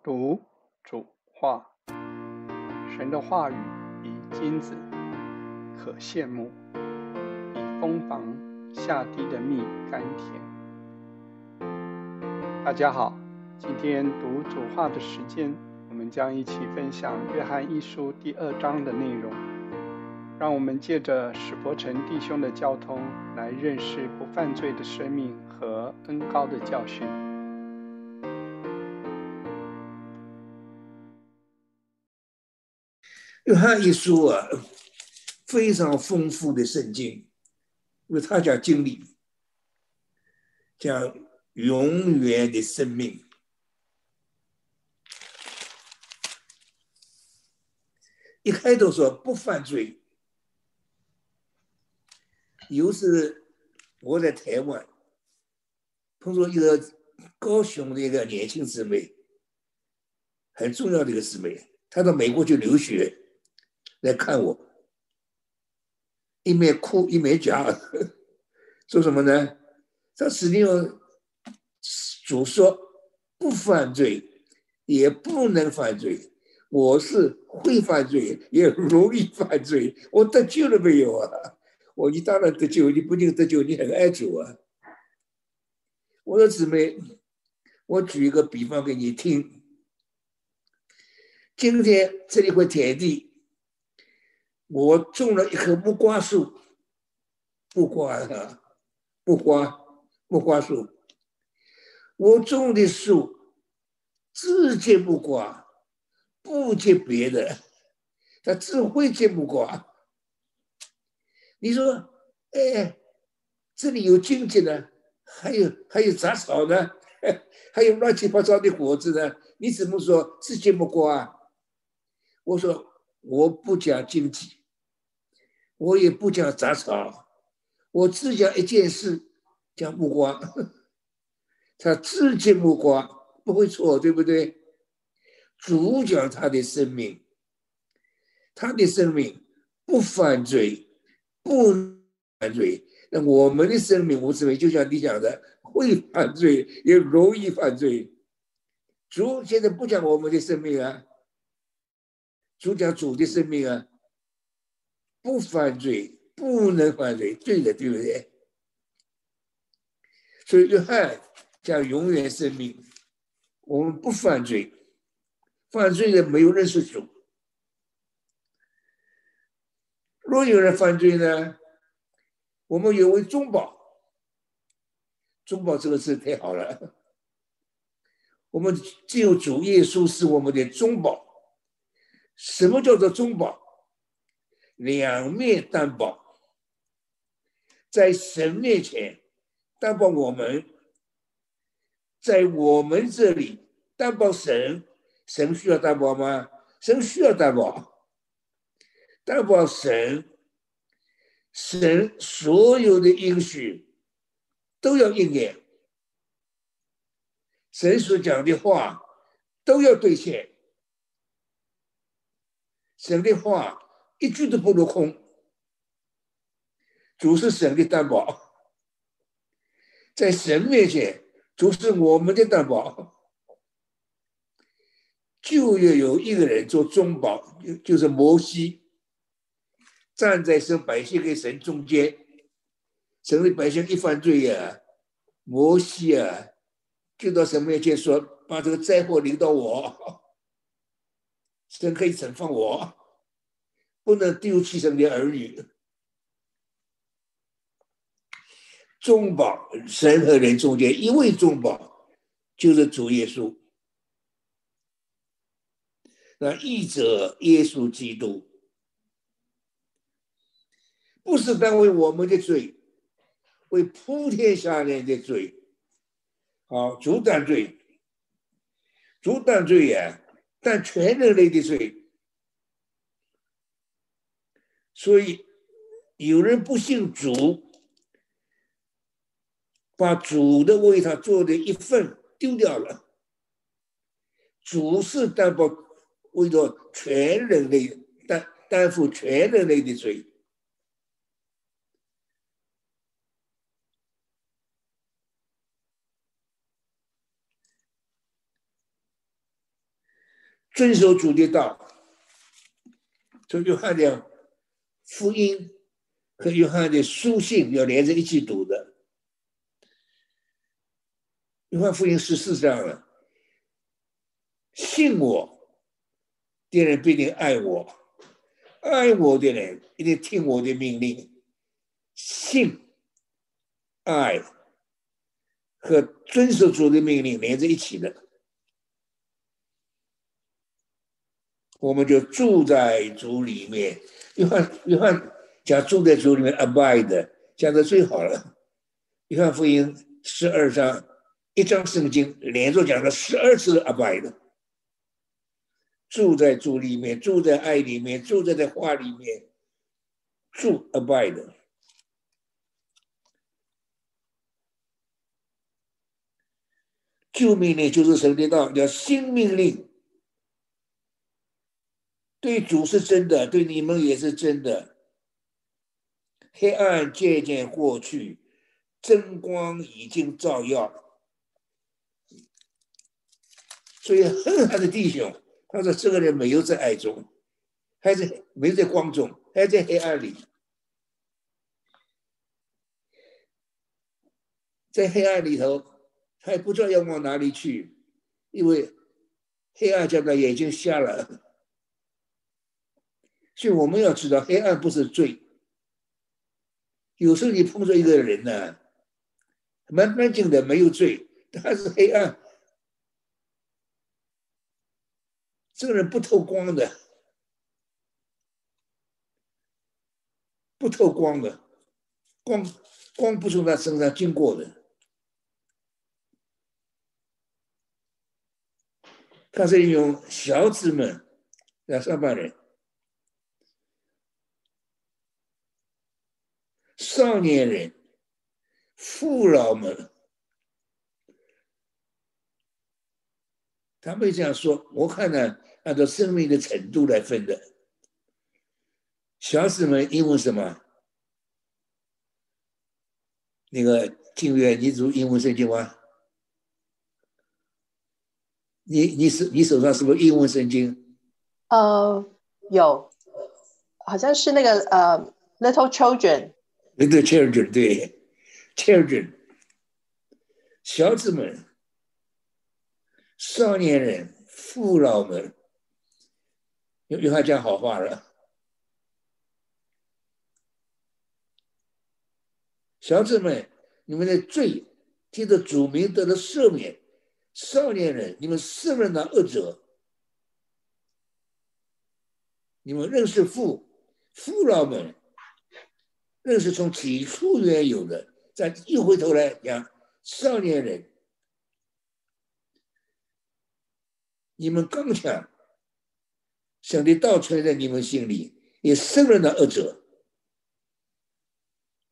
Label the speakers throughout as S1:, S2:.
S1: 读主话，神的话语比金子可羡慕，比蜂房下滴的蜜甘甜。大家好，今天读主话的时间，我们将一起分享约翰一书第二章的内容。让我们借着史伯成弟兄的交通，来认识不犯罪的生命和恩高的教训。
S2: 约翰一书啊，非常丰富的圣经，因为他讲经历，讲永远的生命。一开头说不犯罪。有时我在台湾碰到一个高雄的一个年轻姊妹，很重要的一个姊妹，她到美国去留学。来看我，一面哭一面讲，说什么呢？他实际上主说不犯罪，也不能犯罪。我是会犯罪，也容易犯罪。我得救了没有啊？我你当然得救，你不仅得救，你很爱主啊。我说姊妹，我举一个比方给你听。今天这里块田地。我种了一棵木瓜树，木瓜啊，木瓜，木瓜树。我种的树只结木瓜，不结别的，它只会结木瓜。你说，哎，这里有荆棘呢，还有还有杂草呢，还有乱七八糟的果子呢，你怎么说只结木瓜？我说我不讲经济。我也不讲杂草，我只讲一件事，讲木瓜。他只结木瓜，不会错，对不对？主讲他的生命，他的生命不犯罪，不犯罪。那我们的生命，我认为就像你讲的，会犯罪，也容易犯罪。主现在不讲我们的生命啊，主讲主的生命啊。不犯罪，不能犯罪，对的，对不对？所以约翰讲永远生命，我们不犯罪，犯罪的没有认识主。若有人犯罪呢，我们有为中保。中保这个字太好了，我们只有主耶稣是我们的中保。什么叫做中保？两面担保，在神面前担保我们，在我们这里担保神，神需要担保吗？神需要担保，担保神，神所有的应许都要应验，神所讲的话都要兑现，神的话。一句都不落空，主是神的担保，在神面前，主是我们的担保。就要有一个人做中保，就就是摩西，站在神百姓跟神中间，神的百姓一犯罪呀，摩西啊，就到神面前说，把这个灾祸临到我，神可以惩罚我。不能丢弃神的儿女，中保神和人中间一位中保，就是主耶稣。那义者耶稣基督，不是单为我们的罪，为普天下人的罪。好，主担罪，主担罪呀，但全人类的罪。所以有人不信主，把主的为他做的一份丢掉了。主是担保为了全人类担担负全人类的罪。遵守主的道。从约翰的福音和约翰的书信要连在一起读的。约翰福音十四章了，信我的人必定爱我，爱我的人一定听我的命令。信、爱和遵守主的命令连在一起的，我们就住在主里面。约翰约翰讲住在主里面，abide 讲的最好了。约翰福音十二章。一张圣经连着讲了十二次 abide，住在主里面，住在爱里面，住在这话里面，住 abide。旧命令就是神的道，叫新命令。对主是真的，对你们也是真的。黑暗渐渐过去，真光已经照耀。所以恨他的弟兄，他说这个人没有在爱中，还在没在光中，还在黑暗里，在黑暗里头，他也不知道要往哪里去，因为黑暗将他眼睛瞎了。所以我们要知道，黑暗不是罪。有时候你碰着一个人呢，蛮干净的，没有罪，他是黑暗。这个人不透光的，不透光的，光光不从他身上经过的。他是用小子们，两三百人，少年人，父老们。他们这样说，我看呢。按照生命的程度来分的，小子们英文什么？那个静月，你读英文圣经吗？你你是你手上是不是英文圣经？
S3: 呃，有，好像是那个呃，little Children 对的
S2: children，对，children，小子们，少年人，父老们。有有他讲好话了，小子们，你们的罪记得主名得了赦免。少年人，你们胜任了恶者，你们认识父父老们，认识从起初原有的。再一回头来讲，少年人，你们刚强。上帝道存在你们心里，也胜了那恶者。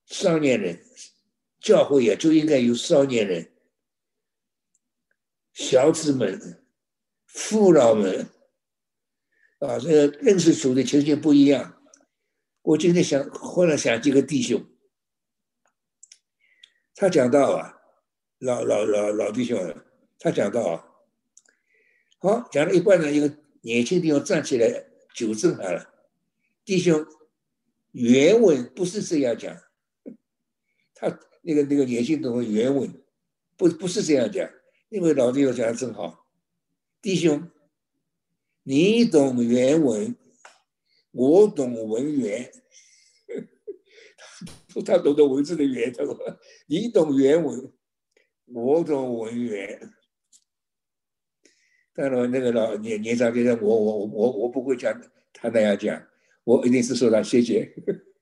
S2: 少年人，教会也就应该有少年人、小子们、父老们啊，这个认识主的情形不一样。我今天想，忽然想几个弟兄，他讲到啊，老老老老弟兄，他讲到啊，好讲了一半呢，一个。年轻弟兄站起来纠正他了，弟兄，原文不是这样讲，他那个那个年轻弟兄原文不不是这样讲，因为老弟兄讲的真好，弟兄，你懂原文，我懂文源，他懂得文字的源头，你懂原文，我懂文源。当然，那个老年年长的人，我我我我不会讲他那样讲，我一定是说他谢谢。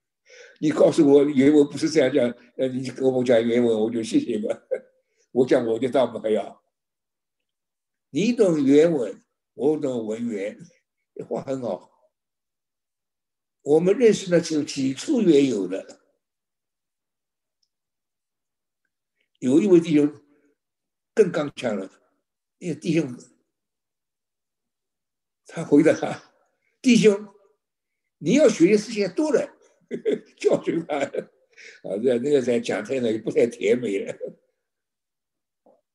S2: 你告诉我原文不是这样讲，呃，你跟我讲原文，我就谢谢吧。我讲我的道不还要。你懂原文，我懂文源，话很好。我们认识的是起初原有的。有一位弟兄更刚强了，那个弟兄。他回答他：“弟兄，你要学的事情多了，教训他。啊，这那个在讲台呢就不太甜美了。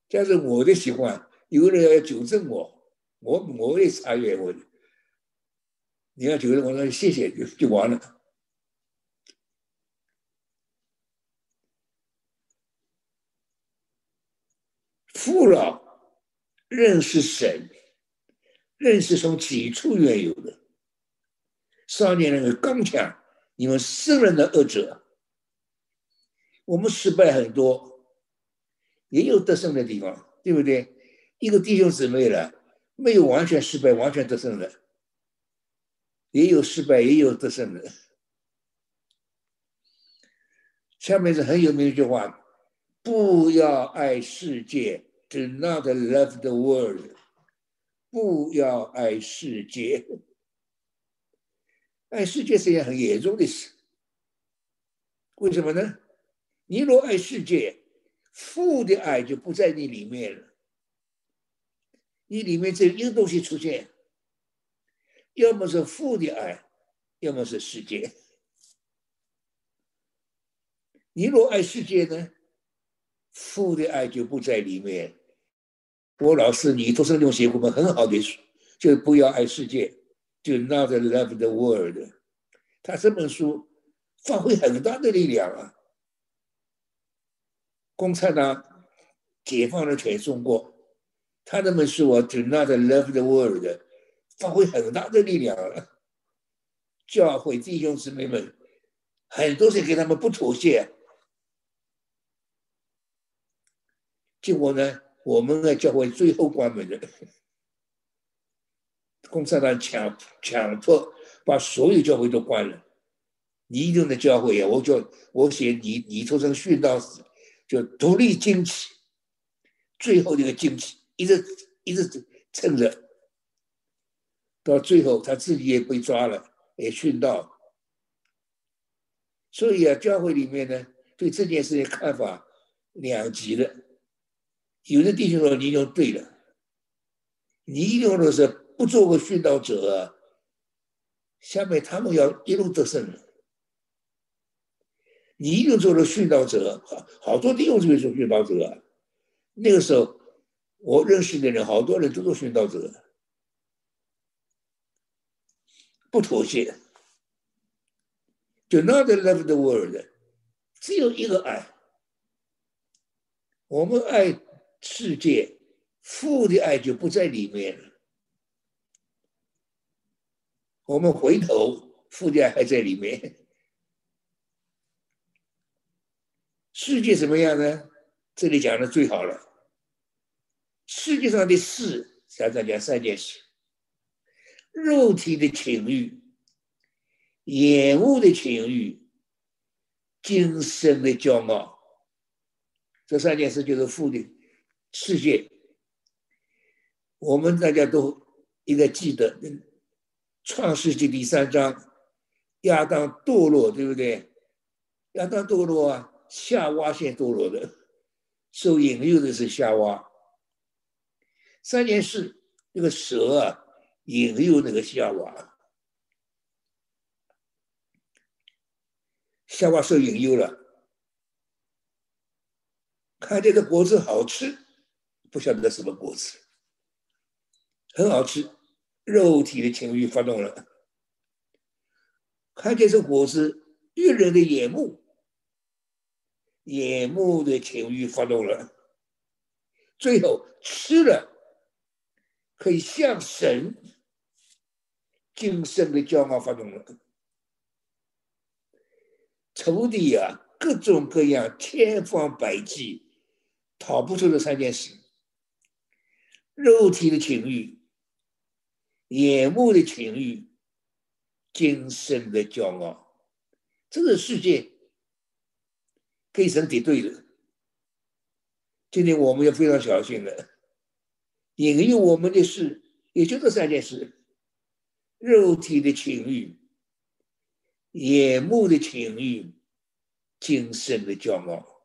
S2: 但是我的习惯，有人要纠正我，我我也查阅我，你要觉得我说谢谢就就完了。父老认识神，认识从几处原有的。少年人刚强，你们圣人的恶者。我们失败很多，也有得胜的地方，对不对？一个弟兄姊妹了，没有完全失败、完全得胜的，也有失败，也有得胜的。下面是很有名一句话：不要爱世界。Do not love the world，不要爱世界。爱世界是件很严重的事。为什么呢？你若爱世界，父的爱就不在你里面了。你里面只有一个东西出现，要么是父的爱，要么是世界。你若爱世界呢，父的爱就不在里面。我老师，你都是用写过本很好的书，就不要爱世界，就 not love the world。他这本书发挥很大的力量啊！共产党解放了全中国，他那本书啊，do not love the world，发挥很大的力量啊！教会弟兄姊妹们，很多是给他们不妥协，结果呢？我们的教会最后关门的，共产党强强迫把所有教会都关了。你用的教会呀，我就我写你你出成殉道史，就独立惊奇，最后这个惊奇一直一直撑着，到最后他自己也被抓了，也殉道。所以啊，教会里面呢，对这件事情看法两极的。有的弟兄说：“你就对了，你一定要是不做个殉道者，下面他们要一路得胜。你一定做了殉道者，好好多弟兄就是做殉道者。那个时候，我认识的人，好多人都做殉道者，不妥协，就 not love the world，只有一个爱，我们爱。”世界父的爱就不在里面了。我们回头，父的爱还在里面。世界怎么样呢？这里讲的最好了。世界上的事，想再讲三件事：肉体的情欲、眼目的情欲、精神的骄傲。这三件事就是父的。世界，我们大家都应该记得，《创世纪》第三章，亚当堕落，对不对？亚当堕落啊，夏娃先堕落的，受引诱的是夏娃。三件事，那个蛇啊，引诱那个夏娃，夏娃受引诱了，看这个果子好吃。不晓得什么果子，很好吃，肉体的情欲发动了，看见这果子悦人的眼目，眼目的情欲发动了，最后吃了，可以向神，今生的骄傲发动了，仇敌啊，各种各样，千方百计，逃不出这三件事。肉体的情欲、眼目的情欲、精神的骄傲，这个世界跟神敌对的。今天我们要非常小心的，引诱我们的事，也就这三件事：肉体的情欲、眼目的情欲、精神的骄傲。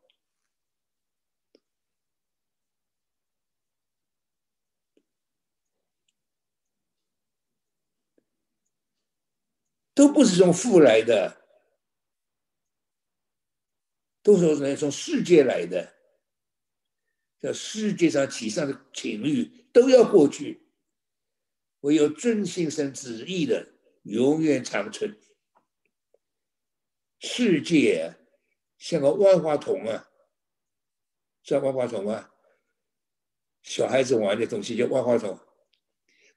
S2: 都不是从父来的，都是从世界来的。这世界上起上的情欲都要过去，唯有遵行神旨意的，永远长存。世界像个万花筒啊，知道万花筒啊？小孩子玩的东西叫万花筒。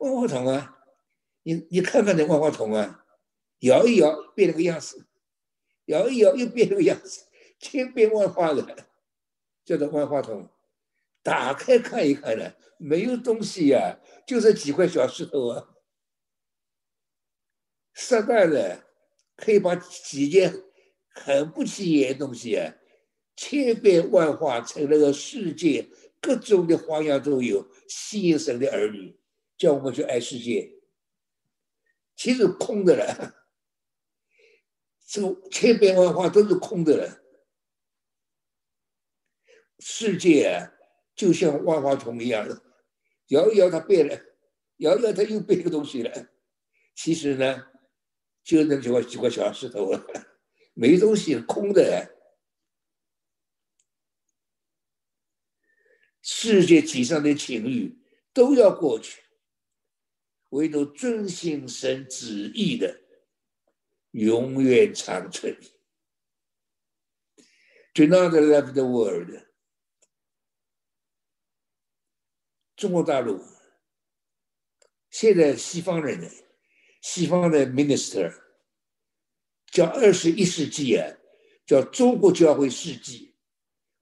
S2: 万花筒啊，你你看看那万花筒啊，摇一摇变了个样子，摇一摇又变了个样子，千变万化的，叫做万花筒。打开看一看呢，没有东西呀，就这几块小石头啊。撒旦呢可以把几件很不起眼的东西啊，千变万化成那个世界各种的花样都有，吸引神的儿女，叫我们去爱世界。其实空的了，这 个千变万化都是空的了，世界啊。就像万花筒一样的，摇一摇它变了，摇一摇它又变个东西了。其实呢，就那几块几块小石头，没东西，空的。世界体上的情欲都要过去，唯独遵行神旨意的，永远长存。Do not love the world. 中国大陆现在西方人呢，西方的 minister 叫二十一世纪啊，叫中国教会世纪。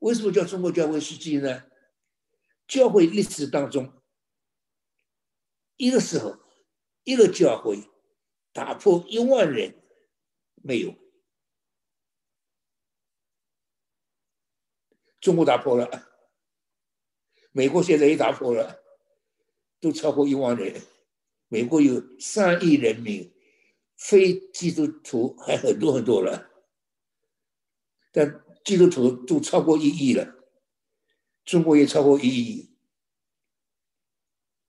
S2: 为什么叫中国教会世纪呢？教会历史当中，一个时候一个教会打破一万人没有，中国打破了。美国现在也打破了，都超过一万人。美国有三亿人民，非基督徒还很多很多了，但基督徒都超过一亿了。中国也超过一亿，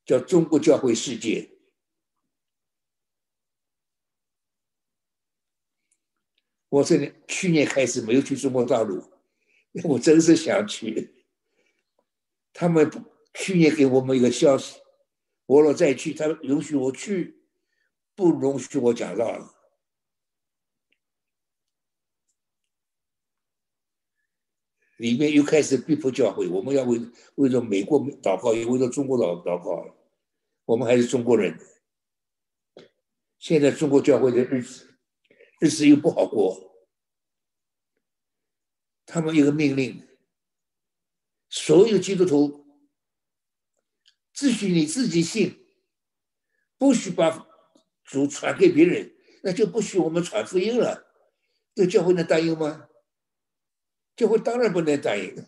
S2: 叫中国教会世界。我这里去年开始没有去中国大陆，我真是想去。他们去年给我们一个消息，我若再去，他允许我去，不容许我讲道了。里面又开始逼迫教会，我们要为为了美国祷告，也为了中国祷祷告。我们还是中国人，现在中国教会的日子日子又不好过。他们一个命令。所有基督徒只许你自己信，不许把主传给别人，那就不许我们传福音了。这教会能答应吗？教会当然不能答应。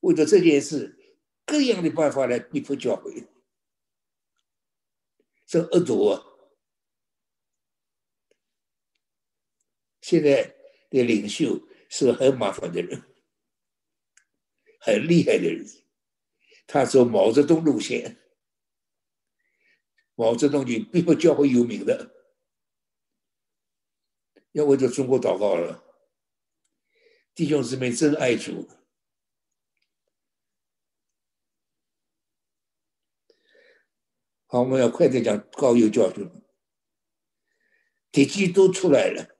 S2: 为了这件事，各样的办法来逼迫教会，这恶毒啊！现在的领袖是很麻烦的人。很厉害的人，他走毛泽东路线。毛泽东就逼迫教会有名的，要为着中国祷告了。弟兄姊妹真爱主。好，我们要快点讲高邮教训。敌基督出来了，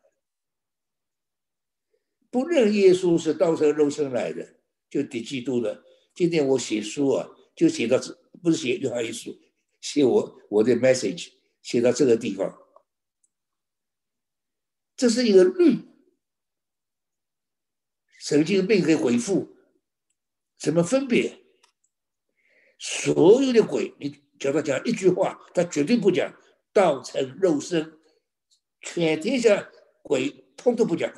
S2: 不认耶稣是道成肉身来的。就得基督了。今天我写书啊，就写到这，不是写约翰一书，写我我的 message，写到这个地方。这是一个律，神经病可以回复，怎么分别？所有的鬼，你叫他讲一句话，他绝对不讲道成肉身，全天下鬼通都不讲。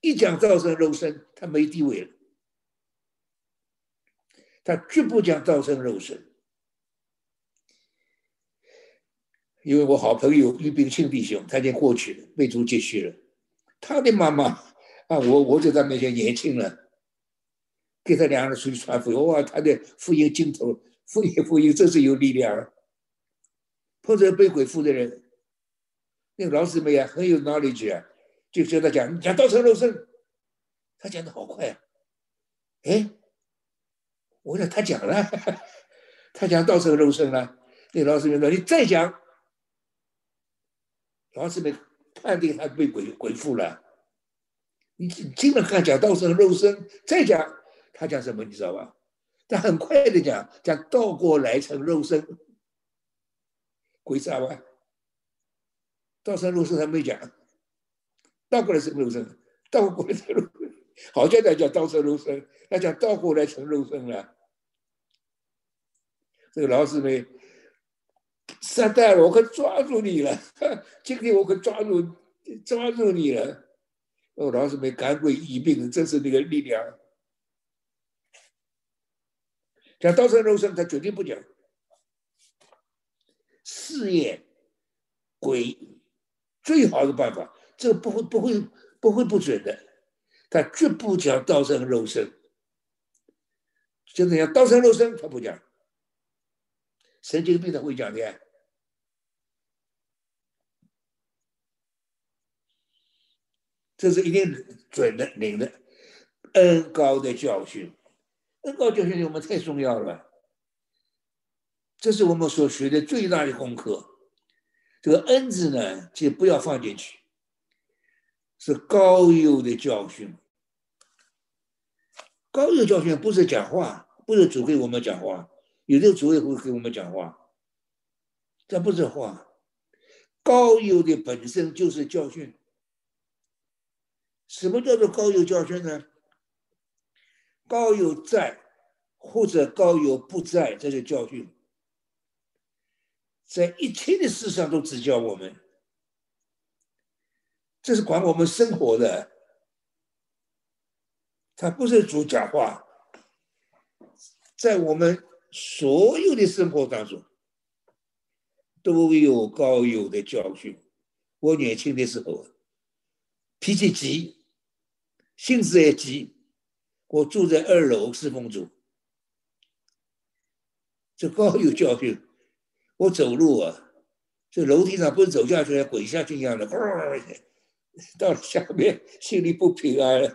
S2: 一讲道成肉身，他没地位了。他绝不讲道成肉身，因为我好朋友玉冰庆弟兄，他已经过去了，被主接续了。他的妈妈啊，我我就在他面前年轻了，给他两个人出去传福音，哇，他的福音镜头，福音福音真是有力量。碰着被鬼附的人，那个老师们呀，很有 knowledge 啊。就叫他讲讲道成肉身，他讲的好快啊！哎，我说他讲了，他讲道成肉身了，那老师们说：“你再讲。”老师们判定他被鬼鬼附了。你你经常看讲道生肉身，再讲他讲什么？你知道吧？他很快的讲讲倒过来成肉身，鬼知道吧？道生肉身他没讲，倒过来成肉身，倒过来成肉身，好像在叫倒生肉身，他讲倒过来成肉身了。这个老师们，撒旦，我可抓住你了！今天我可抓住抓住你了！哦，老师们赶鬼医病，这是那个力量。讲道生肉身，他绝对不讲。事业鬼最好的办法，这个不会不会不会不准的。他绝不讲道生肉身，就是讲道生肉身，他不讲。神经病他会讲的，这是一定准的、灵的、恩高的教训。恩高教训对我们太重要了，这是我们所学的最大的功课。这个恩字呢，就不要放进去，是高优的教训。高优教训不是讲话，不是主给我们讲话，有的主也会给我们讲话，这不是话。高优的本身就是教训。什么叫做高优教训呢？高有在，或者高有不在，这是教训，在一切的事上都指教我们，这是管我们生活的。他不是主讲话，在我们所有的生活当中，都有高有的教训。我年轻的时候，脾气急，性子也急。我住在二楼四凤组，这高有教训。我走路啊，这楼梯上不是走下去，滚下去一样的，到下面心里不平安。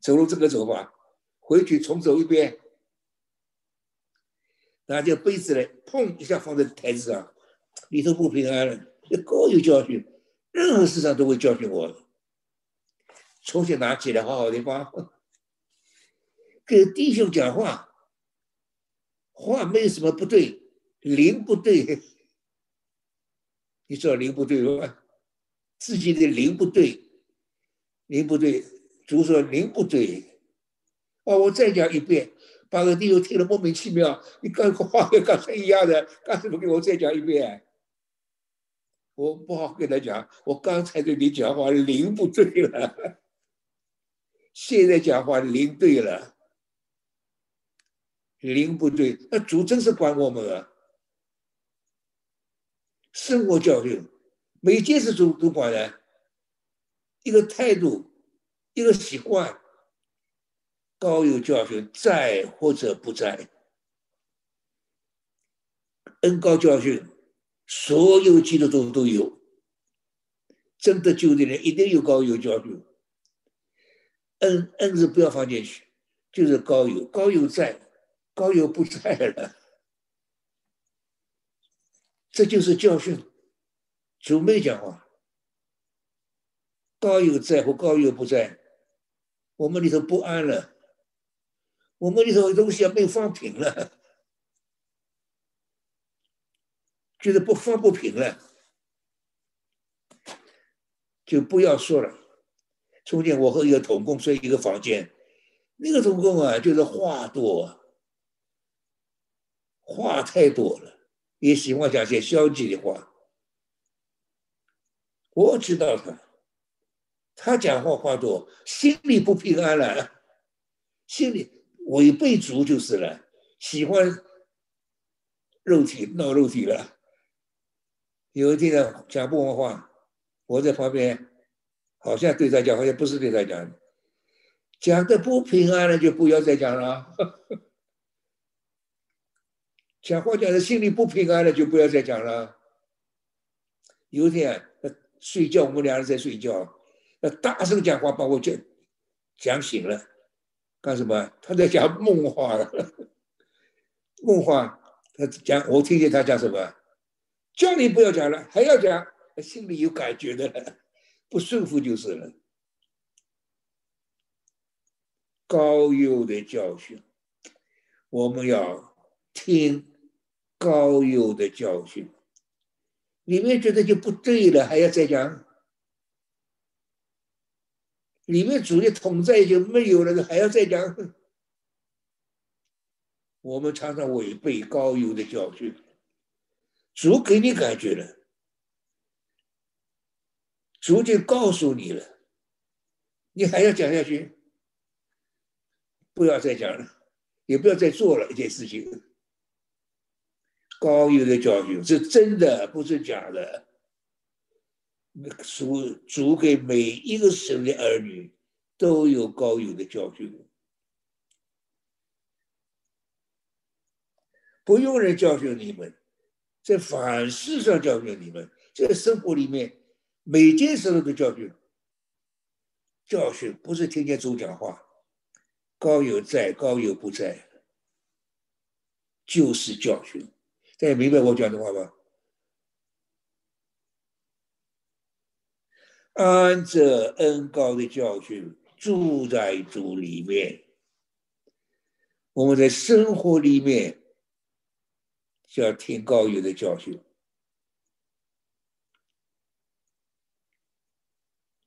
S2: 走路这个走法，回去重走一遍，拿着杯子来，砰一下放在台子上，里头不平安了。这高有教训，任何事上都会教训我。重新拿起来，好好的放。跟弟兄讲话，话没有什么不对，灵不对，你知道灵不对吧？自己的灵不对，灵不对，主说灵不对。哦，我再讲一遍，把个弟兄听了莫名其妙。你刚话跟刚才一样的，干什么给我再讲一遍？我不好跟他讲，我刚才对你讲话灵不对了，现在讲话灵对了。灵不对，那主真是管我们啊！生活教训，每件事主都管的，一个态度，一个习惯，高有教训，在或者不在，恩高教训，所有基督徒都有，真的救的人一定有高有教训，恩恩是不要放进去，就是高有，高有在。高有不在了，这就是教训。主没讲话，高有在或高有不在，我们里头不安了，我们里头东西没有放平了，觉得不放不平了，就不要说了。从前我和一个同工睡一个房间，那个同工啊，就是话多。话太多了，也喜欢讲些消极的话。我知道他，他讲话话多，心里不平安了，心里违背主就是了，喜欢肉体闹肉体了。有一天呢，讲不完话，我在旁边，好像对他讲，好像不是对他讲，讲的不平安了，就不要再讲了。讲话讲的心里不平安了，就不要再讲了。有一天睡觉，我们两人在睡觉，那大声讲话把我讲讲醒了。干什么？他在讲梦话了。梦话，他讲，我听见他讲什么？叫你不要讲了，还要讲，心里有感觉的，不顺服就是了。高佑的教训，我们要听高佑的教训。里面觉得就不对了，还要再讲。里面主的统在就没有了，还要再讲。我们常常违背高邮的教训，主给你感觉了，主就告诉你了，你还要讲下去？不要再讲了，也不要再做了一件事情。高友的教训是真的，不是假的。主主给每一个神的儿女都有高友的教训。不用人教训你们，在凡事上教训你们，在生活里面每件事都教训。教训不是听见主讲话，高有在，高有不在，就是教训。大家明白我讲的话吗？按着恩高的教训住在主里面，我们在生活里面。就要听高友的教训，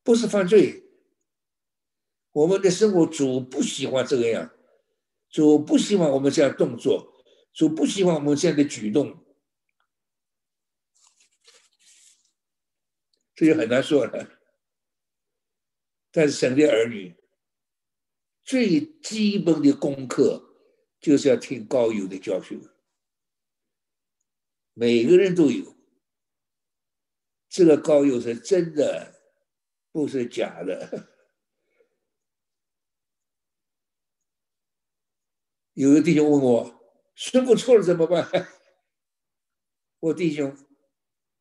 S2: 不是犯罪。我们的生活主不喜欢这个样，主不希望我们这样动作，主不希望我们这样的举动，这就很难说了。但是神的儿女最基本的功课就是要听高友的教训。每个人都有，这个高友是真的，不是假的。有个弟兄问我：“顺服错了怎么办？” 我弟兄，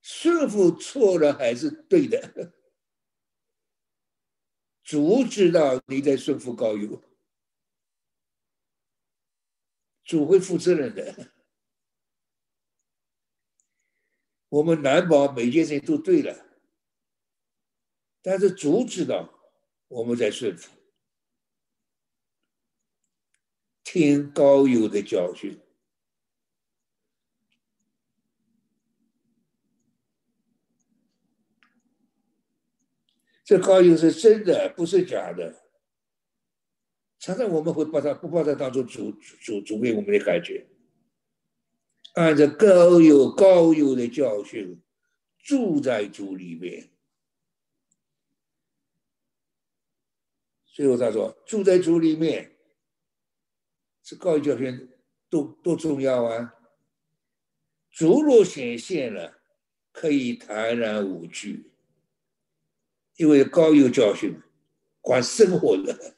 S2: 顺服错了还是对的。主知道你在顺服高友，主会负责任的。我们难保每件事情都对了，但是主知道我们在顺服，听高友的教训。这高邮是真的，不是假的。常常我们会把它不把它当做主主主给我们的感觉。按照高有高有的教训，住在主里面。最后他说：“住在主里面，这高有教训多多重要啊！主若显现了，可以坦然无惧，因为高有教训管生活的，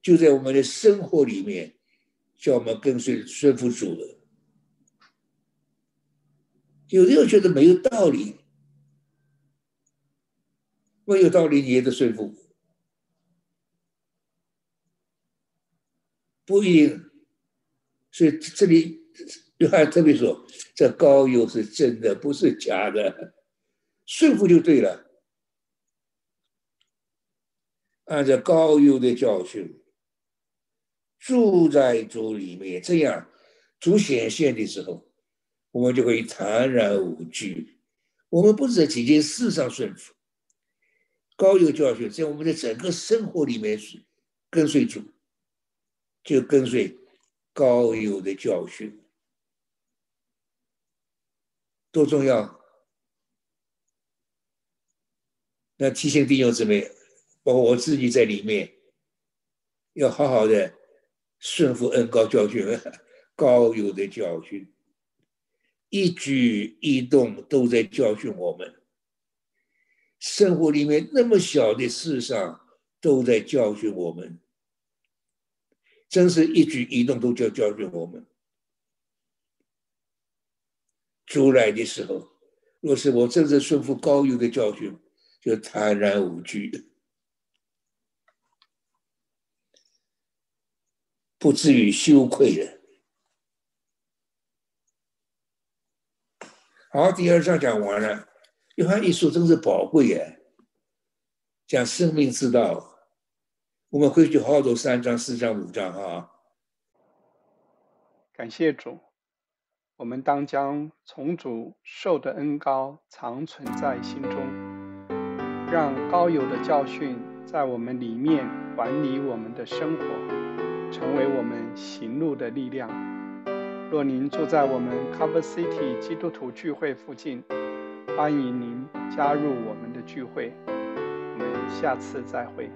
S2: 就在我们的生活里面，叫我们跟随顺服主的。”有的人觉得没有道理，没有道理你也得顺服，不一定。所以这里约翰特别说，这高邮是真的，不是假的，顺服就对了。按照高友的教训，住在主里面，这样主显现的时候。我们就可以坦然无惧。我们不是在几件事上顺服，高有教训，在我们的整个生活里面是跟随主，就跟随高有的教训，多重要！那提醒弟兄姊妹，包括我自己在里面，要好好的顺服恩高教训，高有的教训。一举一动都在教训我们，生活里面那么小的事上都在教训我们，真是一举一动都叫教训我们。出来的时候，若是我真正顺服高友的教训，就坦然无惧，不至于羞愧了。好，第二章讲完了。约翰一书真是宝贵耶，讲生命之道。我们回去好好读三章、四章、五章啊。
S1: 感谢主，我们当将从主受的恩高常存在心中，让高有的教训在我们里面管理我们的生活，成为我们行路的力量。若您住在我们 Cover City 基督徒聚会附近，欢迎您加入我们的聚会。我们下次再会。